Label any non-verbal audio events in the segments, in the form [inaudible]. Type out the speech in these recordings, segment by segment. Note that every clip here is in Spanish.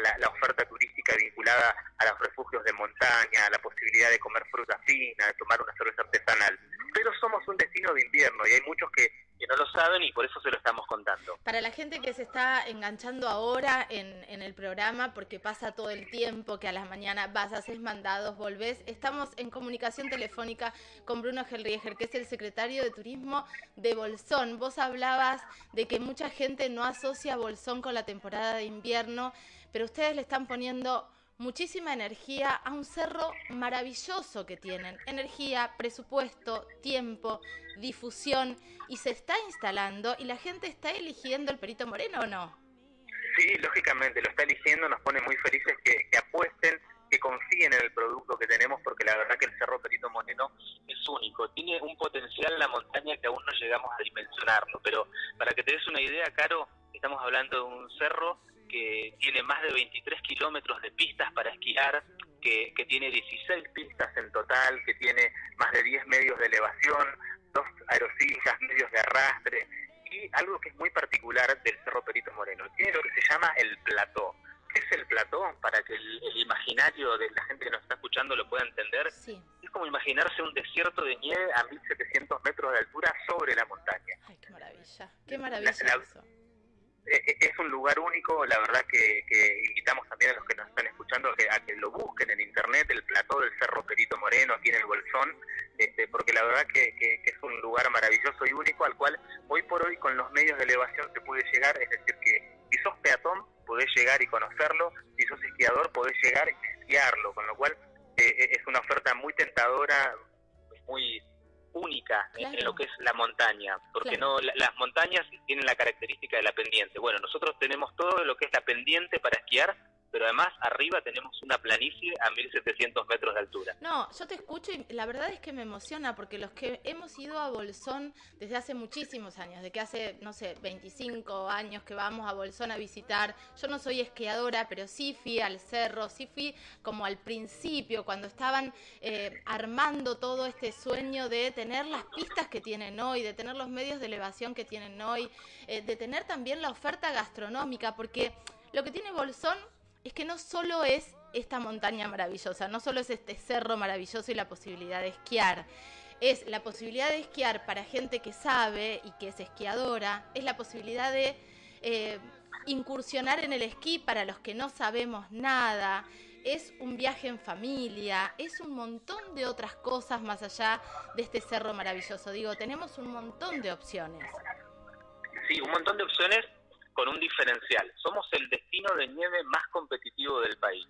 toda la, oferta turística vinculada a los refugios de montaña, a la posibilidad de comer fruta fina, de tomar una cerveza artesanal. Pero somos un destino de invierno y hay muchos que no lo saben y por eso se lo estamos contando. Para la gente que se está enganchando ahora en, el programa, porque pasa todo el tiempo que a las mañanas vas, haces mandados, volvés, estamos en comunicación telefónica con Bruno Gelrieger, que es el secretario de Turismo de Bolsón. Vos hablabas de que mucha gente no asocia Bolsón con la temporada de invierno, pero ustedes le están poniendo muchísima energía a un cerro maravilloso que tienen. Energía, presupuesto, tiempo, difusión y se está instalando y la gente está eligiendo el Perito Moreno o no? Sí, lógicamente lo está eligiendo, nos pone muy felices que, apuesten, que confíen en el producto que tenemos porque la verdad que el Cerro Perito Moreno es único, tiene un potencial en la montaña que aún no llegamos a dimensionarlo, pero para que te des una idea, Caro, estamos hablando de un cerro que tiene más de 23 kilómetros de pistas para esquiar, que, tiene 16 pistas en total, que tiene más de 10 medios de elevación, dos aerosillas, medios de arrastre, y algo que es muy particular del Cerro Perito Moreno, tiene lo que se llama el plató. ¿Qué es el plató? Para que el, imaginario de la gente que nos está escuchando lo pueda entender. Es como imaginarse un desierto de nieve a 1700 metros de altura sobre la montaña. Ay, qué maravilla. Qué maravilla es un lugar único, la verdad que, invitamos también a los que nos están escuchando a que, que, lo busquen en internet, el plató del Cerro Perito Moreno, aquí en el Bolsón, este, porque la verdad que, es un lugar maravilloso y único al cual hoy por hoy con los medios de elevación se puede llegar, es decir, que si sos peatón podés llegar y conocerlo, si sos esquiador podés llegar y esquiarlo, con lo cual eh, es una oferta muy tentadora, muy única en, lo que es la montaña, porque no las montañas tienen la característica de la pendiente. Bueno, nosotros tenemos todo lo que es la pendiente para esquiar, pero además arriba tenemos una planicie a 1700 metros de altura. No, yo te escucho y la verdad es que me emociona porque los que hemos ido a Bolsón desde hace muchísimos años, de que hace, no sé, 25 años que vamos a Bolsón a visitar, yo no soy esquiadora, pero sí fui al cerro, sí fui como al principio, cuando estaban eh, armando todo este sueño de tener las pistas que tienen hoy, de tener los medios de elevación que tienen hoy, eh, de tener también la oferta gastronómica, porque lo que tiene Bolsón es que no solo es esta montaña maravillosa, no solo es este cerro maravilloso y la posibilidad de esquiar, es la posibilidad de esquiar para gente que sabe y que es esquiadora, es la posibilidad de eh, incursionar en el esquí para los que no sabemos nada, es un viaje en familia, es un montón de otras cosas más allá de este cerro maravilloso. Digo, tenemos un montón de opciones. Sí, un montón de opciones con un diferencial. Somos el destino de nieve más competitivo del país.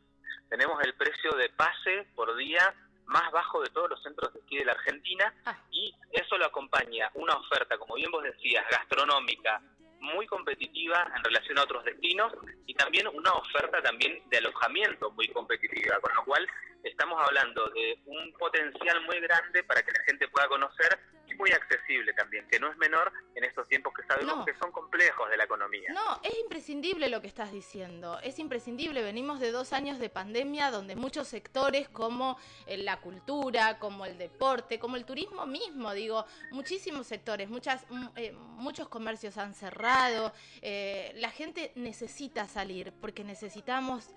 Tenemos el precio de pase por día más bajo de todos los centros de esquí de la Argentina ah. y eso lo acompaña una oferta, como bien vos decías, gastronómica, muy competitiva en relación a otros destinos y también una oferta también de alojamiento muy competitiva, con lo cual estamos hablando de un potencial muy grande para que la gente pueda conocer muy accesible también, que no es menor en estos tiempos que sabemos que son complejos de la economía. No, es imprescindible lo que estás diciendo, es imprescindible, venimos de dos años de pandemia donde muchos sectores como eh, la cultura, como el deporte, como el turismo mismo, digo, muchísimos sectores, muchas, mm, eh, muchos comercios han cerrado, eh, la gente necesita salir porque necesitamos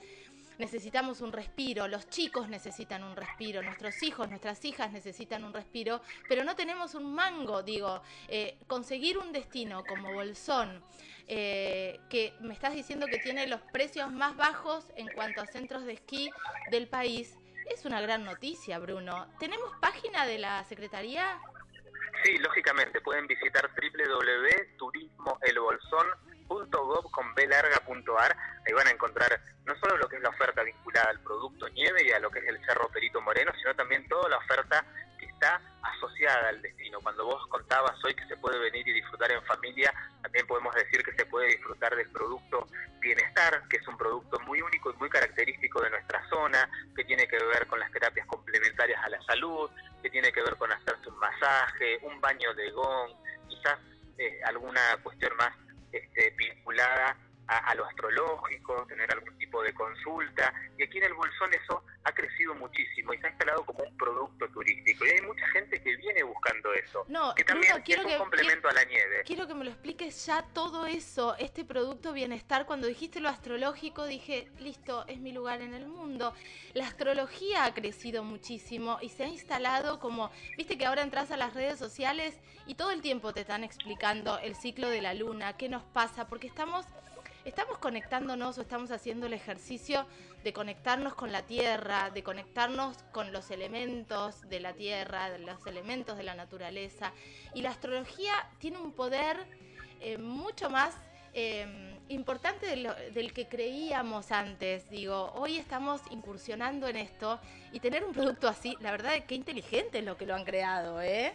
necesitamos un respiro, los chicos necesitan un respiro, nuestros hijos, nuestras hijas necesitan un respiro, pero no tenemos un mango, digo, eh, conseguir un destino como Bolsón, eh, que me estás diciendo que tiene los precios más bajos en cuanto a centros de esquí del país, es una gran noticia, Bruno. ¿Tenemos página de la Secretaría? Sí, lógicamente, pueden visitar www.turismoelbolsón.gov con B ahí van a encontrar destino. Cuando vos contabas hoy que se puede venir y disfrutar en familia, vinculada a, lo astrológico, tener algún tipo de consulta. Y aquí en el Bolsón eso ha crecido muchísimo y se ha instalado como un producto turístico. Y hay mucha gente que viene buscando eso. No, que también quiero es un complemento a la nieve. Quiero que me lo expliques ya todo eso, este producto bienestar. Cuando dijiste lo astrológico, dije, listo, es mi lugar en el mundo. La astrología ha crecido muchísimo y se ha instalado como, viste que ahora entras a las redes sociales y todo el tiempo te están explicando el ciclo de la luna, qué nos pasa, porque estamos estamos conectándonos o estamos haciendo el ejercicio de conectarnos con la tierra, de conectarnos con los elementos de la tierra, de los elementos de la naturaleza. Y la astrología tiene un poder eh, mucho más eh, importante del que creíamos antes. Digo, hoy estamos incursionando en esto y tener un producto así, la verdad que inteligente es lo que lo han creado, ¿eh?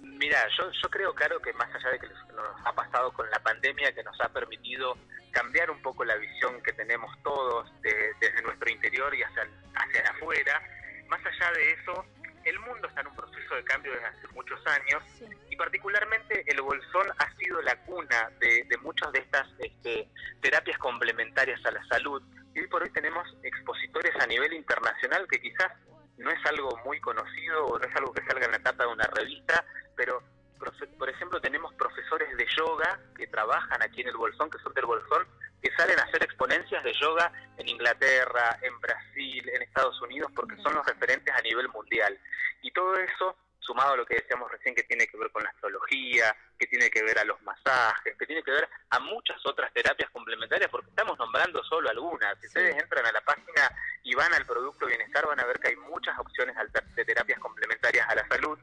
Mira, yo, yo creo, claro, que más allá de que nos ha pasado con la pandemia, que nos ha permitido cambiar un poco la visión que tenemos todos desde nuestro interior y hacia, hacia afuera, más allá de eso, el mundo está en un proceso de cambio desde hace muchos años y particularmente el bolsón ha sido la cuna de, de muchas de estas este, terapias complementarias a la salud. Y hoy por hoy tenemos expositores a nivel internacional que quizás no es algo muy conocido o no es algo que salga en la tapa de una revista, pero por ejemplo tenemos profesores de yoga que trabajan aquí en el Bolsón, que son del Bolsón, que salen a hacer exponencias de yoga en Inglaterra, en Brasil, en Estados Unidos, porque son los referentes a nivel mundial. Y todo eso sumado a lo que decíamos recién que tiene que ver con la astrología, que tiene que ver a los masajes, que tiene que ver a muchas otras terapias complementarias, porque estamos nombrando solo algunas. Si ustedes entran a la página y van al producto bienestar, van a ver que hay muchas opciones de terapias complementarias a la salud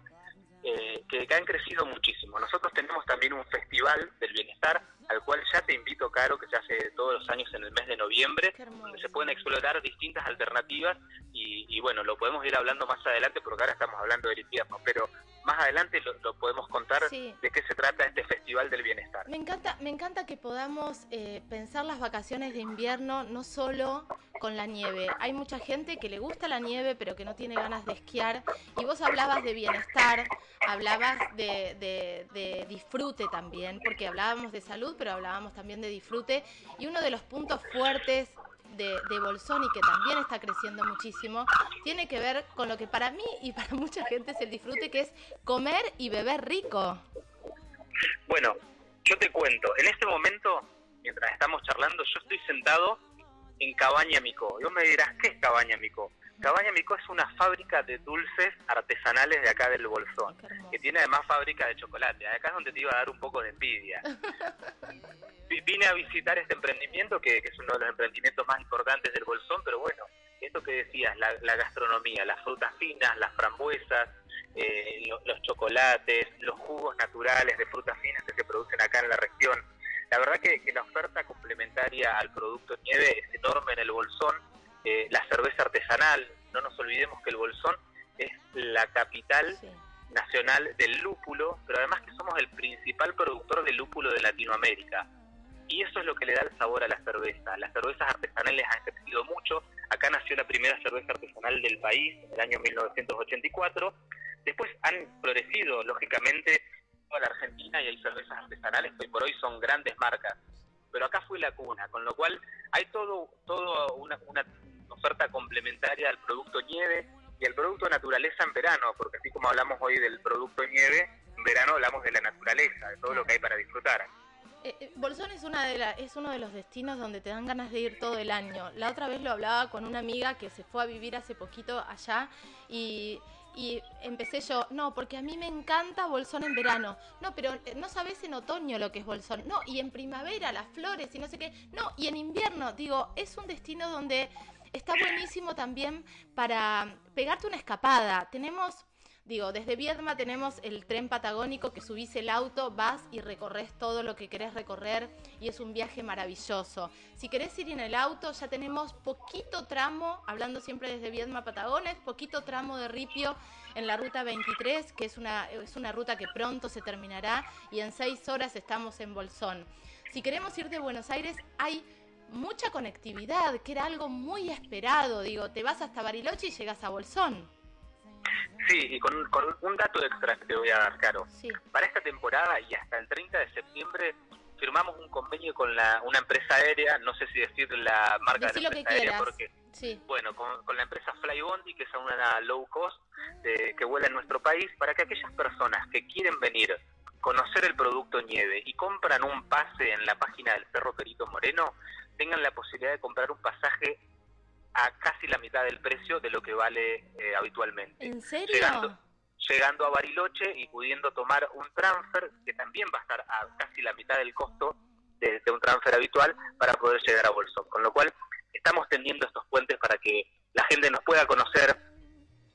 eh, que, han crecido muchísimo. Nosotros tenemos también un festival del bienestar, al cual ya te invito, Caro, que se hace todos los años en el mes de noviembre, donde se pueden explorar distintas alternativas y, bueno, lo podemos ir hablando más adelante porque ahora estamos hablando del invierno, pero más adelante lo, podemos contar de qué se trata este Festival del Bienestar. Me encanta, me encanta que podamos eh, pensar las vacaciones de invierno no solo con la nieve. Hay mucha gente que le gusta la nieve pero que no tiene ganas de esquiar y vos hablabas de bienestar, hablabas de, de disfrute también, porque hablábamos de salud pero hablábamos también de disfrute y uno de los puntos fuertes de, de Bolsón y que también está creciendo muchísimo, tiene que ver con lo que para mí y para [laughs] mucha gente es el disfrute, que es comer y beber rico. Bueno, yo te cuento, en este momento, mientras estamos charlando, yo estoy sentado en Cabaña Mico. Y vos me dirás, ¿qué es Cabaña Mico? Cabaña Mico es una fábrica de dulces artesanales de acá del Bolsón, que tiene además fábrica de chocolate. Acá es donde te iba a dar un poco de envidia. [laughs] Vine a visitar este emprendimiento, que, es uno de los emprendimientos más importantes del Bolsón, pero bueno, esto que decías, la, gastronomía, las frutas finas, las frambuesas, eh, los chocolates, los jugos naturales de frutas finas que se producen acá en la región. La verdad que, que la oferta complementaria al producto nieve es enorme en el Bolsón eh, la cerveza artesanal. No nos olvidemos que el Bolsón es la capital nacional del lúpulo, pero además que somos el principal productor de lúpulo de Latinoamérica. Y eso es lo que le da el sabor a la cerveza. Las cervezas artesanales han crecido mucho. Acá nació la primera cerveza artesanal del país en el año 1984. Después han florecido, lógicamente, toda la Argentina y hay cervezas artesanales que hoy por hoy son grandes marcas. Pero acá fue la cuna, con lo cual hay todo, todo una, una oferta complementaria al producto nieve y al producto naturaleza en verano, porque así como hablamos hoy del producto nieve, en verano hablamos de la naturaleza, de todo lo que hay para disfrutar. Eh, eh, Bolsón es, una de la, es uno de los destinos donde te dan ganas de ir todo el año. La otra vez lo hablaba con una amiga que se fue a vivir hace poquito allá y, y empecé yo, no, porque a mí me encanta Bolsón en verano. No, pero eh, no sabes en otoño lo que es Bolsón. No, y en primavera las flores y no sé qué. No, y en invierno, digo, es un destino donde está buenísimo también para pegarte una escapada. Tenemos, digo, desde Viedma tenemos el tren patagónico que subís el auto, vas y recorres todo lo que querés recorrer y es un viaje maravilloso. Si querés ir en el auto, ya tenemos poquito tramo, hablando siempre desde Viedma Patagones, poquito tramo de ripio en la ruta 23, que es una, es una ruta que pronto se terminará y en seis horas estamos en Bolsón. Si queremos ir de Buenos Aires, hay mucha conectividad, que era algo muy esperado. Digo, te vas hasta Bariloche y llegas a Bolsón. Sí, y con, un dato extra que te voy a dar, Caro. Para esta temporada y hasta el 30 de septiembre, firmamos un convenio con la, una empresa aérea, no sé si decir la marca de la empresa aérea, porque, bueno, con, la empresa Flybondi, que es una low cost que vuela en nuestro país, para que aquellas personas que quieren venir conocer el producto nieve y compran un pase en la página del Cerro Perito Moreno, tengan la posibilidad de comprar un pasaje a casi la mitad del precio de lo que vale eh, habitualmente. ¿En serio? Llegando, llegando a Bariloche y pudiendo tomar un transfer que también va a estar a casi la mitad del costo de, un transfer habitual para poder llegar a Bolsón. Con lo cual, estamos tendiendo estos puentes para que la gente nos pueda conocer,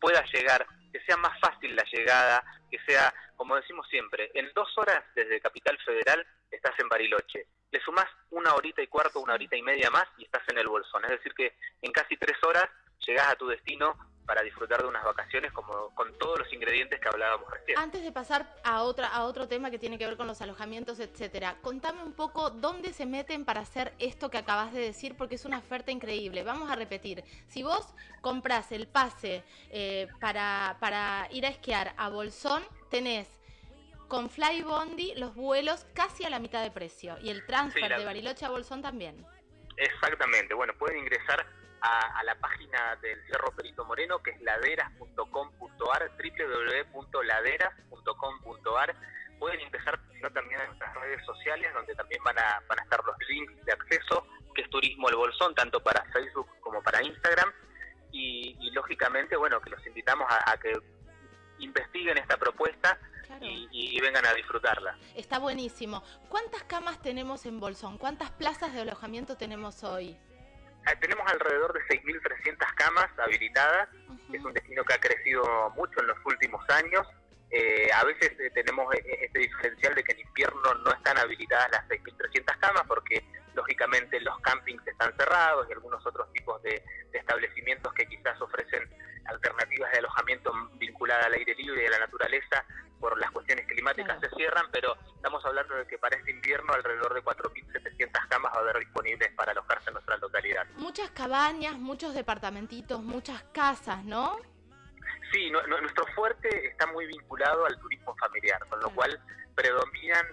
pueda llegar, que sea más fácil la llegada, que sea, como decimos siempre, en dos horas desde Capital Federal estás en Bariloche. Le sumás una horita y cuarto, una horita y media más y estás en el Bolsón. Es decir, que en casi tres horas llegás a tu destino para disfrutar de unas vacaciones como con todos los ingredientes que hablábamos recién. Antes de pasar a otra a otro tema que tiene que ver con los alojamientos, etcétera, contame un poco dónde se meten para hacer esto que acabas de decir porque es una oferta increíble. Vamos a repetir, si vos compras el pase eh, para, para ir a esquiar a Bolsón, tenés con Flybondi los vuelos casi a la mitad de precio y el transfer de Bariloche a Bolsón también. Exactamente, bueno, pueden ingresar a, la página del Cerro Perito Moreno, que es laderas.com.ar, www.laderas.com.ar. Pueden empezar sino también en nuestras redes sociales, donde también van a, van a estar los links de acceso, que es Turismo El Bolsón, tanto para Facebook como para Instagram. Y, lógicamente, bueno, que los invitamos a, que investiguen esta propuesta y, y, vengan a disfrutarla. Está buenísimo. ¿Cuántas camas tenemos en Bolsón? ¿Cuántas plazas de alojamiento tenemos hoy? Ah, tenemos alrededor de 6.300 camas habilitadas. Es un destino que ha crecido mucho en los últimos años. Eh, a veces eh, tenemos eh, este diferencial de que en invierno no están habilitadas las 6.300 camas porque lógicamente los campings están cerrados y algunos otros tipos de, establecimientos que quizás ofrecen alternativas de alojamiento vinculadas al aire libre y a la naturaleza por las cuestiones climáticas se cierran, pero estamos hablando de que para este invierno alrededor de 4.700 camas va a haber disponibles para alojarse en nuestra localidad. Muchas cabañas, muchos departamentitos, muchas casas, ¿no? Sí, nuestro fuerte está muy vinculado al turismo familiar, con lo cual predominan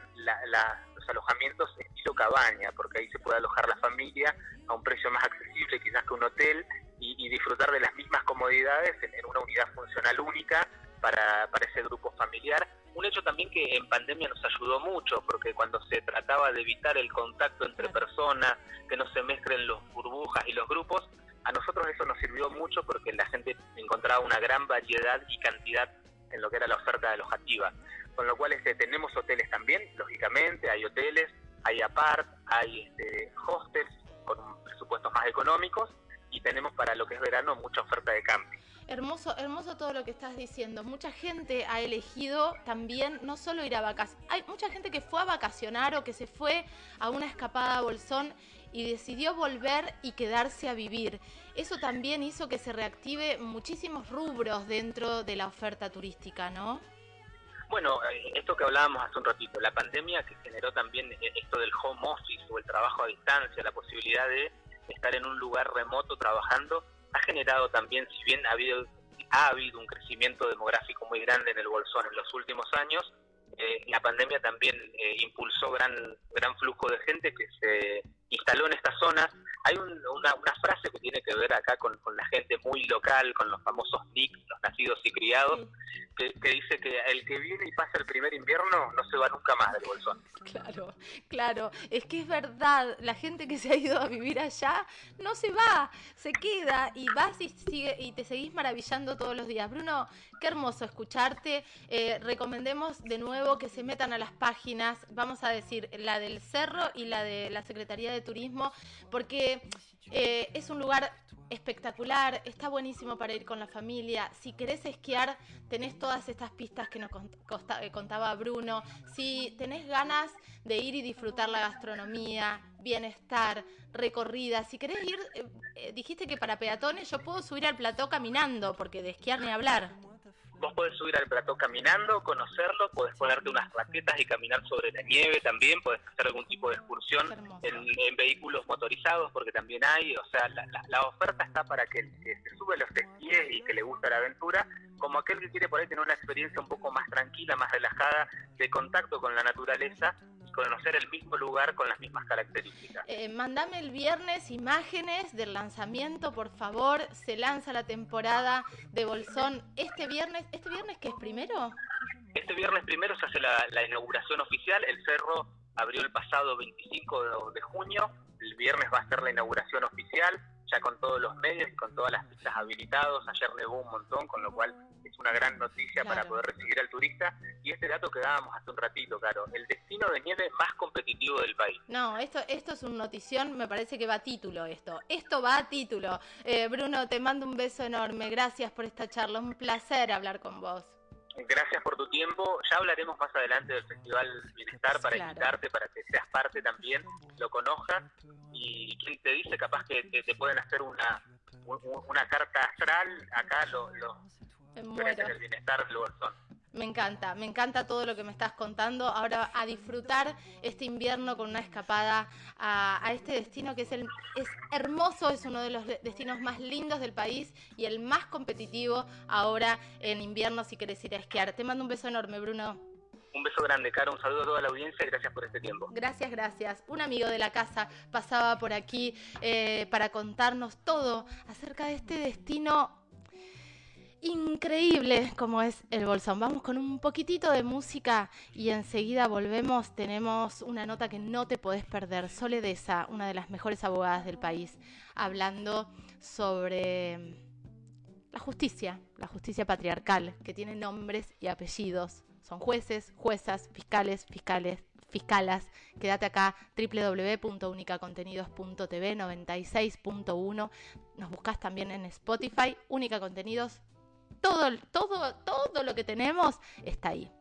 los alojamientos estilo cabaña, porque ahí se puede alojar la familia a un precio más accesible quizás que un hotel y, disfrutar de las mismas comodidades en, una unidad funcional única para, para ese grupo familiar. Un hecho también que en pandemia nos ayudó mucho, porque cuando se trataba de evitar el contacto entre personas, que no se mezclen los burbujas y los grupos, a nosotros eso nos sirvió mucho porque la gente encontraba una gran variedad y cantidad en lo que era la oferta alojativa. Con lo cual este, tenemos hoteles también, lógicamente, hay hoteles, hay apart, hay este, hostels con presupuestos más económicos y tenemos para lo que es verano mucha oferta de camping. Hermoso, hermoso todo lo que estás diciendo. Mucha gente ha elegido también no solo ir a vacacionar, hay mucha gente que fue a vacacionar o que se fue a una escapada a Bolsón y decidió volver y quedarse a vivir. Eso también hizo que se reactive muchísimos rubros dentro de la oferta turística, ¿no? Bueno, eh, esto que hablábamos hace un ratito, la pandemia que generó también eh, esto del home office o el trabajo a distancia, la posibilidad de estar en un lugar remoto trabajando, ha generado también, si bien ha habido, ha habido un crecimiento demográfico muy grande en el Bolsón en los últimos años, eh, la pandemia también eh, impulsó gran gran flujo de gente que se instaló en estas zonas. Hay una, una, frase que tiene que ver acá con, con, la gente muy local, con los famosos NICs, los nacidos y criados, que, dice que el que viene y pasa el primer invierno no se va nunca más del Bolsón. Claro, claro, es que es verdad, la gente que se ha ido a vivir allá no se va, se queda y vas y, sigue, y te seguís maravillando todos los días. Bruno, qué hermoso escucharte. Eh, recomendemos de nuevo que se metan a las páginas, vamos a decir, la del Cerro y la de la Secretaría de Turismo, porque eh, es un lugar espectacular, está buenísimo para ir con la familia. Si querés esquiar, tenés todas estas pistas que nos eh, contaba Bruno. Si tenés ganas de ir y disfrutar la gastronomía, bienestar, recorrida. Si querés ir, dijiste que para peatones yo puedo subir al plató caminando, porque de esquiar ni hablar. Vos podés subir al plató caminando, conocerlo, podés ponerte unas raquetas y caminar sobre la nieve también, podés hacer algún tipo de excursión en, vehículos motorizados, porque también hay, o sea, la, oferta está para que el que se sube los esquíes y que le gusta la aventura, como aquel que quiere por ahí tener una experiencia un poco más tranquila, más relajada, de contacto con la naturaleza conocer el mismo lugar con las mismas características. Eh, mandame el viernes imágenes del lanzamiento, por favor. Se lanza la temporada de Bolsón este viernes. ¿Este viernes qué es primero? Este viernes primero se hace la, inauguración oficial. El cerro abrió el pasado 25 de junio. El viernes va a ser la inauguración oficial ya con todos los medios y con todas las pistas habilitados. Ayer nevó un montón, con lo cual es una gran noticia para poder recibir al turista. Y este dato que dábamos hace un ratito, claro, el destino de nieve más competitivo del país. No, esto, esto es una notición, me parece que va a título esto. Esto va a título. Eh, Bruno, te mando un beso enorme. Gracias por esta charla. Un placer hablar con vos. Gracias por tu tiempo. Ya hablaremos más adelante del Festival Bienestar para invitarte, para que seas parte también, lo conozcas. Y quien te dice, capaz que te, pueden hacer una, una carta astral. Acá lo, el bienestar del Bolsón. Me encanta, me encanta todo lo que me estás contando. Ahora a disfrutar este invierno con una escapada a, este destino que es, el, es hermoso, es uno de los destinos más lindos del país y el más competitivo ahora en invierno si querés ir a esquiar. Te mando un beso enorme, Bruno. Un beso grande, Caro. Un saludo a toda la audiencia gracias por este tiempo. Gracias, gracias. Un amigo de la casa pasaba por aquí eh, para contarnos todo acerca de este destino increíble como es el Bolsón. Vamos con un poquitito de música y enseguida volvemos. Tenemos una nota que no te podés perder. Soledesa, una de las mejores abogadas del país, hablando sobre la justicia, la justicia patriarcal, que tiene nombres y apellidos. Son jueces, juezas, fiscales, fiscales, fiscalas. Quédate acá www.unicacontenidos.tv 96.1. Nos buscas también en Spotify, Única Contenidos todo, todo, todo lo que tenemos está ahí.